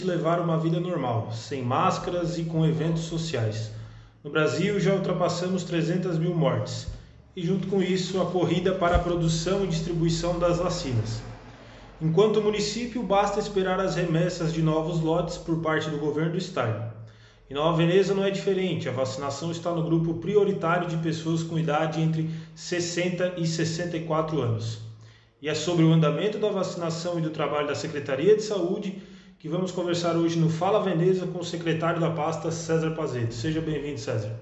permite levar uma vida normal, sem máscaras e com eventos sociais. No Brasil já ultrapassamos 300 mil mortes e, junto com isso, a corrida para a produção e distribuição das vacinas. Enquanto município, basta esperar as remessas de novos lotes por parte do governo do estado. Em Nova Veneza não é diferente, a vacinação está no grupo prioritário de pessoas com idade entre 60 e 64 anos. E é sobre o andamento da vacinação e do trabalho da Secretaria de Saúde que vamos conversar hoje no Fala Veneza com o secretário da pasta, César Pazeto. Seja bem-vindo, César.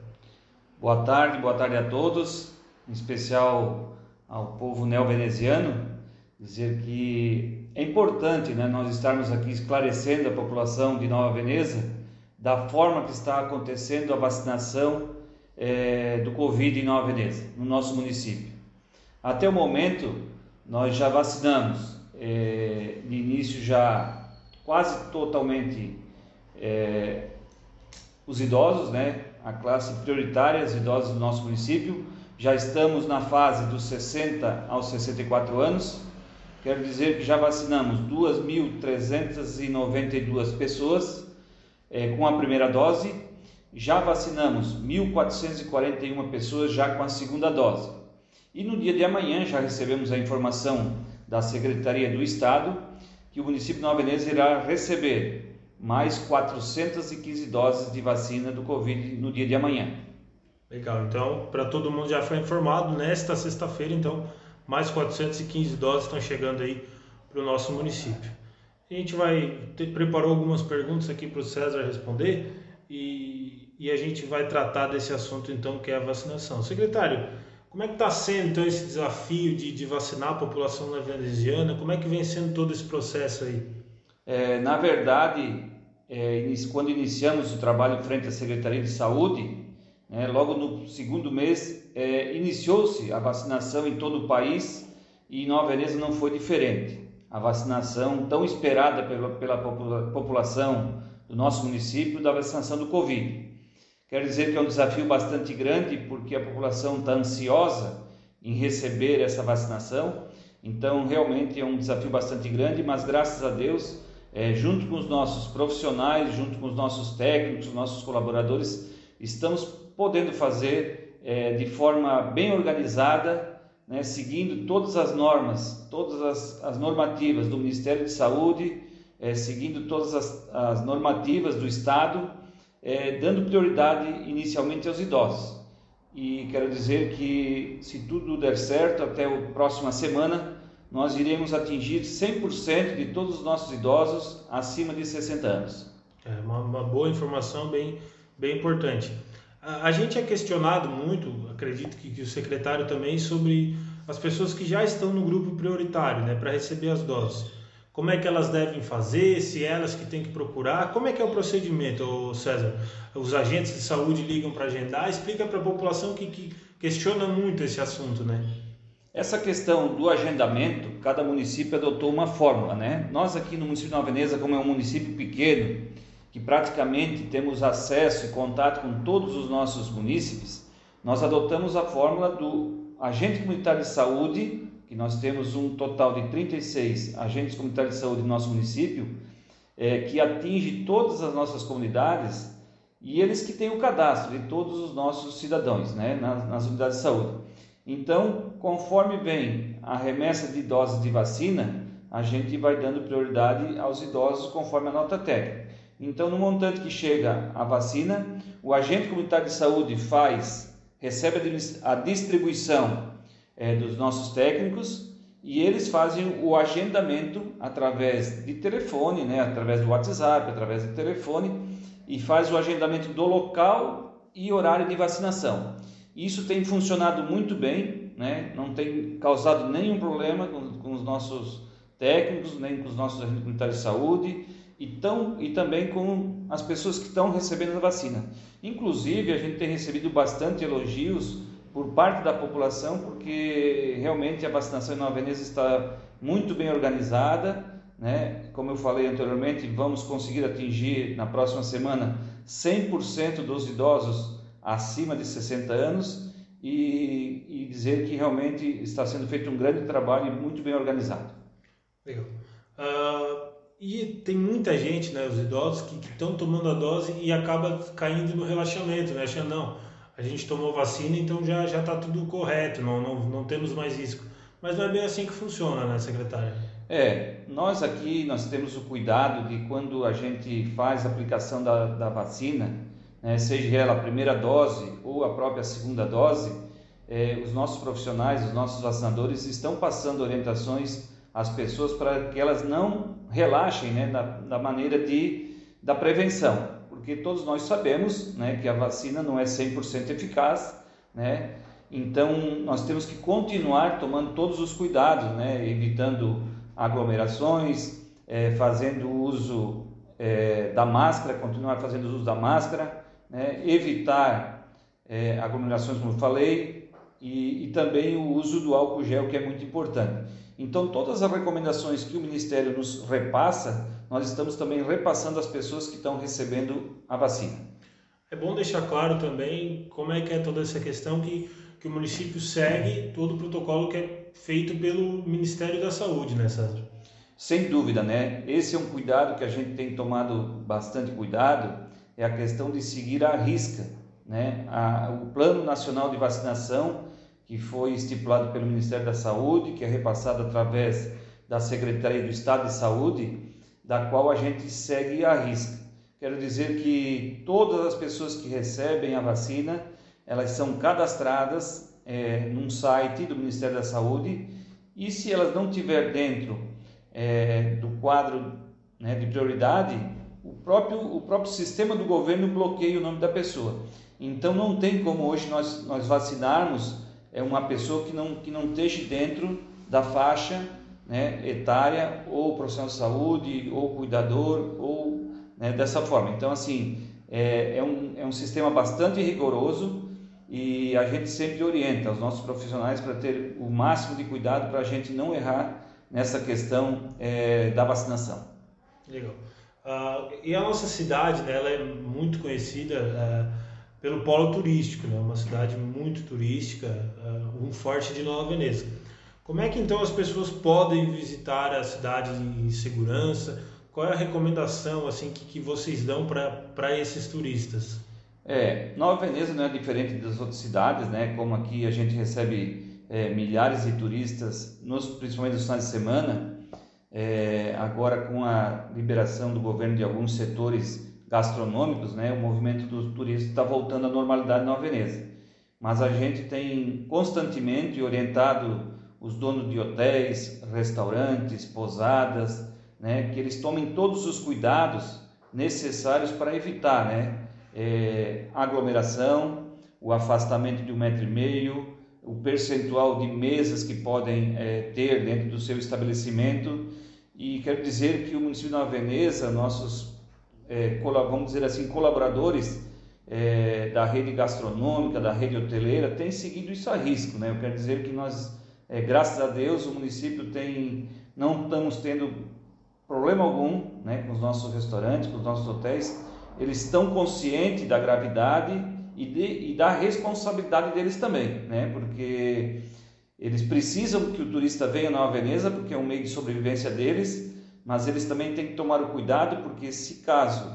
Boa tarde, boa tarde a todos, em especial ao povo neo-veneziano, dizer que é importante né, nós estarmos aqui esclarecendo a população de Nova Veneza da forma que está acontecendo a vacinação é, do Covid em Nova Veneza, no nosso município. Até o momento, nós já vacinamos, é, início já quase totalmente é, os idosos, né? a classe prioritária, os idosos do nosso município. Já estamos na fase dos 60 aos 64 anos. Quero dizer que já vacinamos 2.392 pessoas é, com a primeira dose. Já vacinamos 1.441 pessoas já com a segunda dose. E no dia de amanhã já recebemos a informação da Secretaria do Estado que o município de Nova Veneza irá receber mais 415 doses de vacina do Covid no dia de amanhã. Legal, então para todo mundo já foi informado, nesta sexta-feira, então mais 415 doses estão chegando aí para o nosso município. A gente vai preparou algumas perguntas aqui para o César responder e, e a gente vai tratar desse assunto então que é a vacinação. Secretário, como é que está sendo então esse desafio de, de vacinar a população veneziana? Como é que vem sendo todo esse processo aí? É, na verdade, é, quando iniciamos o trabalho frente à Secretaria de Saúde, né, logo no segundo mês é, iniciou-se a vacinação em todo o país e Nova Veneza não foi diferente. A vacinação tão esperada pela, pela população do nosso município da vacinação do Covid. Quer dizer que é um desafio bastante grande porque a população está ansiosa em receber essa vacinação. Então, realmente é um desafio bastante grande, mas graças a Deus, é, junto com os nossos profissionais, junto com os nossos técnicos, nossos colaboradores, estamos podendo fazer é, de forma bem organizada, né, seguindo todas as normas, todas as, as, normativas do Ministério de Saúde, é, seguindo todas as, as normativas do Estado é, dando prioridade inicialmente aos idosos. E quero dizer que, se tudo der certo, até a próxima semana, nós iremos atingir 100% de todos os nossos idosos acima de 60 anos. É uma, uma boa informação, bem, bem importante. A, a, gente é questionado muito, acredito que, que o secretário também, sobre as pessoas que já estão no grupo prioritário né, para receber as doses como é que elas devem fazer, se elas que têm que procurar, como é que é o procedimento, César? Os agentes de saúde ligam para agendar, explica para a população que, que questiona muito esse assunto, né? Essa questão do agendamento, cada município adotou uma fórmula, né? Nós aqui no município de Nova Veneza, como é um município pequeno, que praticamente temos acesso e contato com todos os nossos munícipes, nós adotamos a fórmula do agente comunitário de saúde que nós temos um total de 36 agentes comunitários de saúde no nosso município, é, que atinge todas as nossas comunidades e eles que têm o cadastro de todos os nossos cidadãos né, nas, nas unidades de saúde. Então, conforme vem a remessa de doses de vacina, a gente vai dando prioridade aos idosos conforme a nota técnica. Então, no montante que chega a vacina, o agente comunitário de saúde faz, recebe a distribuição é, dos nossos técnicos e eles fazem o agendamento através de telefone, né, através do WhatsApp, através do telefone e faz o agendamento do local e horário de vacinação. Isso tem funcionado muito bem, né, não tem causado nenhum problema com, com os nossos técnicos, nem com os nossos agentes comunitários de saúde e, tão, e também com as pessoas que estão recebendo a vacina. Inclusive, a gente tem recebido bastante elogios por parte da população, porque realmente a vacinação em Nova Veneza está muito bem organizada. Né? Como eu falei anteriormente, vamos conseguir atingir na próxima semana 100% dos idosos acima de 60 anos e, e, dizer que realmente está sendo feito um grande trabalho e muito bem organizado. Legal. Uh, e tem muita gente, né, os idosos, que estão tomando a dose e acaba caindo no relaxamento, né, achando, não, a gente tomou vacina, então já já está tudo correto, não, não, não temos mais risco. Mas não é bem assim que funciona, né, secretária? É, nós aqui nós temos o cuidado de quando a gente faz a aplicação da, da vacina, né, seja ela a primeira dose ou a própria segunda dose, é, os nossos profissionais, os nossos vacinadores estão passando orientações às pessoas para que elas não relaxem né, da, da maneira de, da prevenção, porque todos nós sabemos né, que a vacina não é 100% eficaz, né, então nós temos que continuar tomando todos os cuidados, né, evitando aglomerações, é, fazendo uso é, da máscara, continuar fazendo uso da máscara, né, evitar é, aglomerações, como eu falei, e, e também o uso do álcool gel, que é muito importante. Então, todas as recomendações que o Ministério nos repassa, nós estamos também repassando às pessoas que estão recebendo a vacina. É bom deixar claro também como é que é toda essa questão que, que o município segue todo o protocolo que é feito pelo Ministério da Saúde, né, Sandro? Sem dúvida, né? Esse é um cuidado que a gente tem tomado bastante cuidado, é a questão de seguir à risca, né? A, o Plano Nacional de Vacinação que foi estipulado pelo Ministério da Saúde, que é repassado através da Secretaria do Estado de Saúde, da qual a gente segue a risca. Quero dizer que todas as pessoas que recebem a vacina, elas são cadastradas é, num site do Ministério da Saúde e se elas não tiver dentro é, do quadro né, de prioridade, o próprio, o próprio sistema do governo bloqueia o nome da pessoa. Então não tem como hoje nós, nós vacinarmos é uma pessoa que não, que não esteja dentro da faixa né, etária, ou profissional de saúde, ou cuidador, ou né, dessa forma. Então, assim, é, é, um, é um sistema bastante rigoroso e a gente sempre orienta os nossos profissionais para ter o máximo de cuidado para a gente não errar nessa questão é, da vacinação. Legal. Uh, e a nossa cidade, né, ela é muito conhecida. Uh, pelo polo turístico, né? uma cidade muito turística, uh, um forte de Nova Veneza. Como é que então as pessoas podem visitar a cidade em segurança? Qual é a recomendação assim que, que vocês dão para esses turistas? É, Nova Veneza não é diferente das outras cidades, né? Como aqui a gente recebe é, milhares de turistas, nos, principalmente nos finais de semana. É, agora com a liberação do governo de alguns setores gastronômicos, né, o movimento do turismo está voltando à normalidade na Veneza. Mas a gente tem constantemente orientado os donos de hotéis, restaurantes, pousadas, né, que eles tomem todos os cuidados necessários para evitar né, é, aglomeração, o afastamento de um metro e meio, o percentual de mesas que podem é, ter dentro do seu estabelecimento. E quero dizer que o município de Nova Veneza, nossos é, vamos dizer assim, colaboradores é, da rede gastronômica, da rede hoteleira, têm seguido isso a risco. Né? Eu quero dizer que nós, é, graças a Deus, o município tem, não estamos tendo problema algum né, com os nossos restaurantes, com os nossos hotéis. Eles estão conscientes da gravidade e, de, e da responsabilidade deles também, né? porque eles precisam que o turista venha na Veneza, porque é um meio de sobrevivência deles, mas eles também têm que tomar o cuidado, porque se caso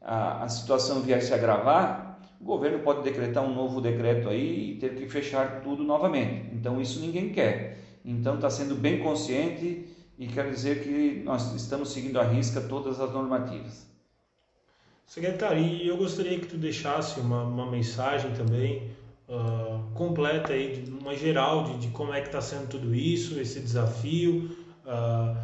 a, a situação vier se agravar, o governo pode decretar um novo decreto aí e ter que fechar tudo novamente. Então isso ninguém quer. Então está sendo bem consciente e quer dizer que nós estamos seguindo à risca todas as normativas. Secretário, e eu gostaria que tu deixasse uma, uma mensagem também uh, completa aí, uma geral de, de como é que está sendo tudo isso, esse desafio. Uh,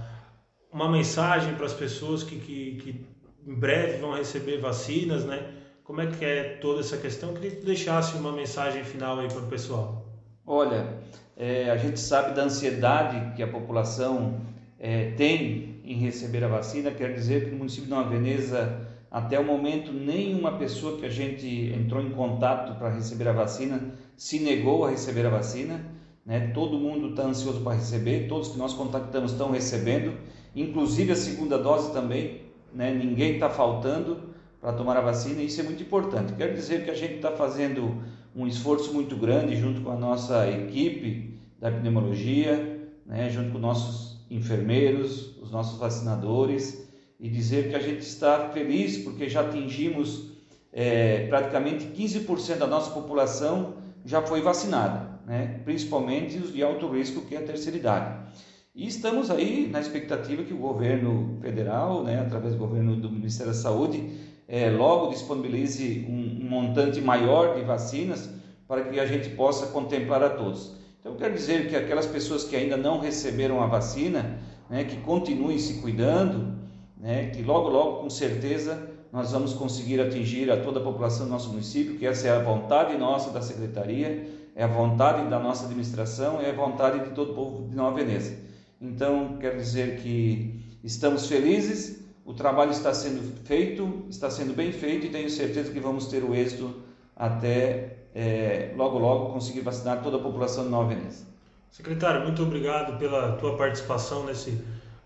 uma mensagem para as pessoas que, que, que, em breve vão receber vacinas, né? Como é que é toda essa questão? Eu queria que tu deixasse uma mensagem final aí para o pessoal. Olha, é, a gente sabe da ansiedade que a população é, tem em receber a vacina. Quer dizer que no município de Nova Veneza, até o momento, nenhuma pessoa que a gente entrou em contato para receber a vacina se negou a receber a vacina. Né? Todo mundo está ansioso para receber, todos que nós contactamos estão recebendo inclusive a segunda dose também, né? ninguém está faltando para tomar a vacina, isso é muito importante. Quero dizer que a gente está fazendo um esforço muito grande junto com a nossa equipe da epidemiologia, né? junto com nossos enfermeiros, os nossos vacinadores e dizer que a gente está feliz porque já atingimos é, praticamente 15% da nossa população já foi vacinada, né? principalmente os de alto risco, que é a terceira idade. E estamos aí na expectativa que o governo federal, né, através do governo do Ministério da Saúde, é, logo disponibilize um, um, montante maior de vacinas para que a gente possa contemplar a todos. Então, quero dizer que aquelas pessoas que ainda não receberam a vacina, né, que continuem se cuidando, né, que logo, logo, com certeza, nós vamos conseguir atingir a toda a população do nosso município, que essa é a vontade nossa da Secretaria, é a vontade da nossa administração, é a vontade de todo o povo de Nova Veneza. Então, quero dizer que estamos felizes, o trabalho está sendo feito, está sendo bem feito e tenho certeza que vamos ter o êxito até é, logo, logo conseguir vacinar toda a população de Nova Veneza. Secretário, muito obrigado pela tua participação nesse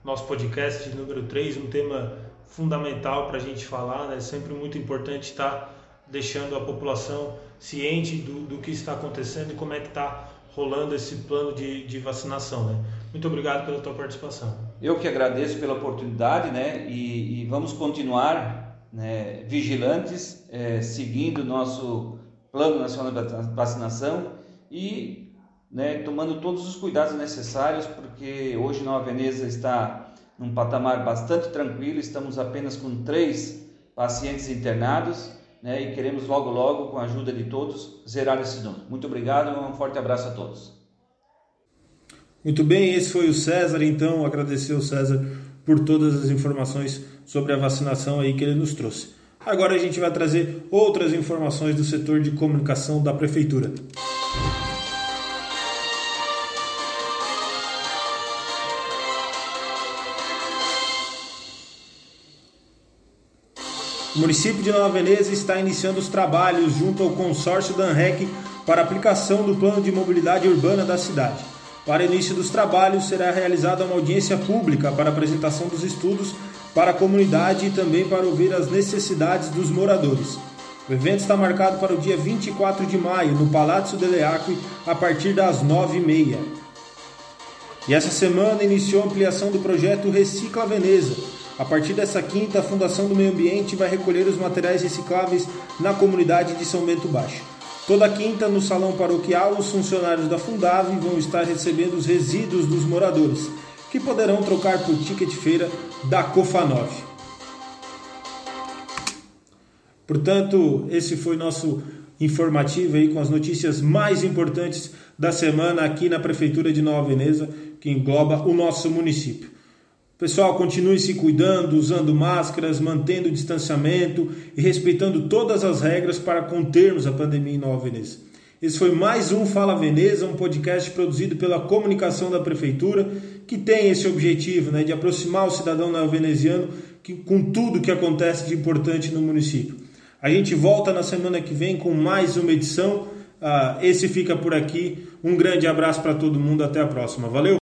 nosso podcast número 3, um tema fundamental para a gente falar, né? Sempre muito importante estar deixando a população ciente do, do que está acontecendo e como é que está rolando esse plano de, de vacinação, né? Muito obrigado pela tua participação. Eu que agradeço pela oportunidade, né? E, e vamos continuar né, vigilantes, é, seguindo o nosso Plano Nacional de Vacinação e né, tomando todos os cuidados necessários, porque hoje Nova Veneza está num patamar bastante tranquilo, estamos apenas com três pacientes internados né, e queremos logo, logo, com a ajuda de todos, zerar esse número. Muito obrigado e um forte abraço a todos. Muito bem, esse foi o César, então agradecer ao César por todas as informações sobre a vacinação aí que ele nos trouxe. Agora a gente vai trazer outras informações do setor de comunicação da prefeitura. O município de Nova Veneza está iniciando os trabalhos junto ao consórcio da ANREC para aplicação do plano de mobilidade urbana da cidade. Para início dos trabalhos, será realizada uma audiência pública para apresentação dos estudos para a comunidade e também para ouvir as necessidades dos moradores. O evento está marcado para o dia 24 de maio, no Palácio de Leacre, a partir das 9h30. E essa semana iniciou a ampliação do projeto Recicla Veneza. A partir dessa quinta, a Fundação do Meio Ambiente vai recolher os materiais recicláveis na comunidade de São Bento Baixo. Toda quinta, no salão paroquial, os funcionários da Fundave vão estar recebendo os resíduos dos moradores, que poderão trocar por ticket feira da Cofanov. Portanto, esse foi nosso informativo aí com as notícias mais importantes da semana aqui na Prefeitura de Nova Veneza, que engloba o nosso município. Pessoal, continue se cuidando, usando máscaras, mantendo o distanciamento e respeitando todas as regras para contermos a pandemia em Nova Veneza. Esse foi mais um Fala Veneza, um podcast produzido pela comunicação da prefeitura, que tem esse objetivo né, de aproximar o cidadão neoveneziano que, com tudo que acontece de importante no município. A gente volta na semana que vem com mais uma edição. Uh, esse fica por aqui. Um grande abraço para todo mundo. Até a próxima. Valeu!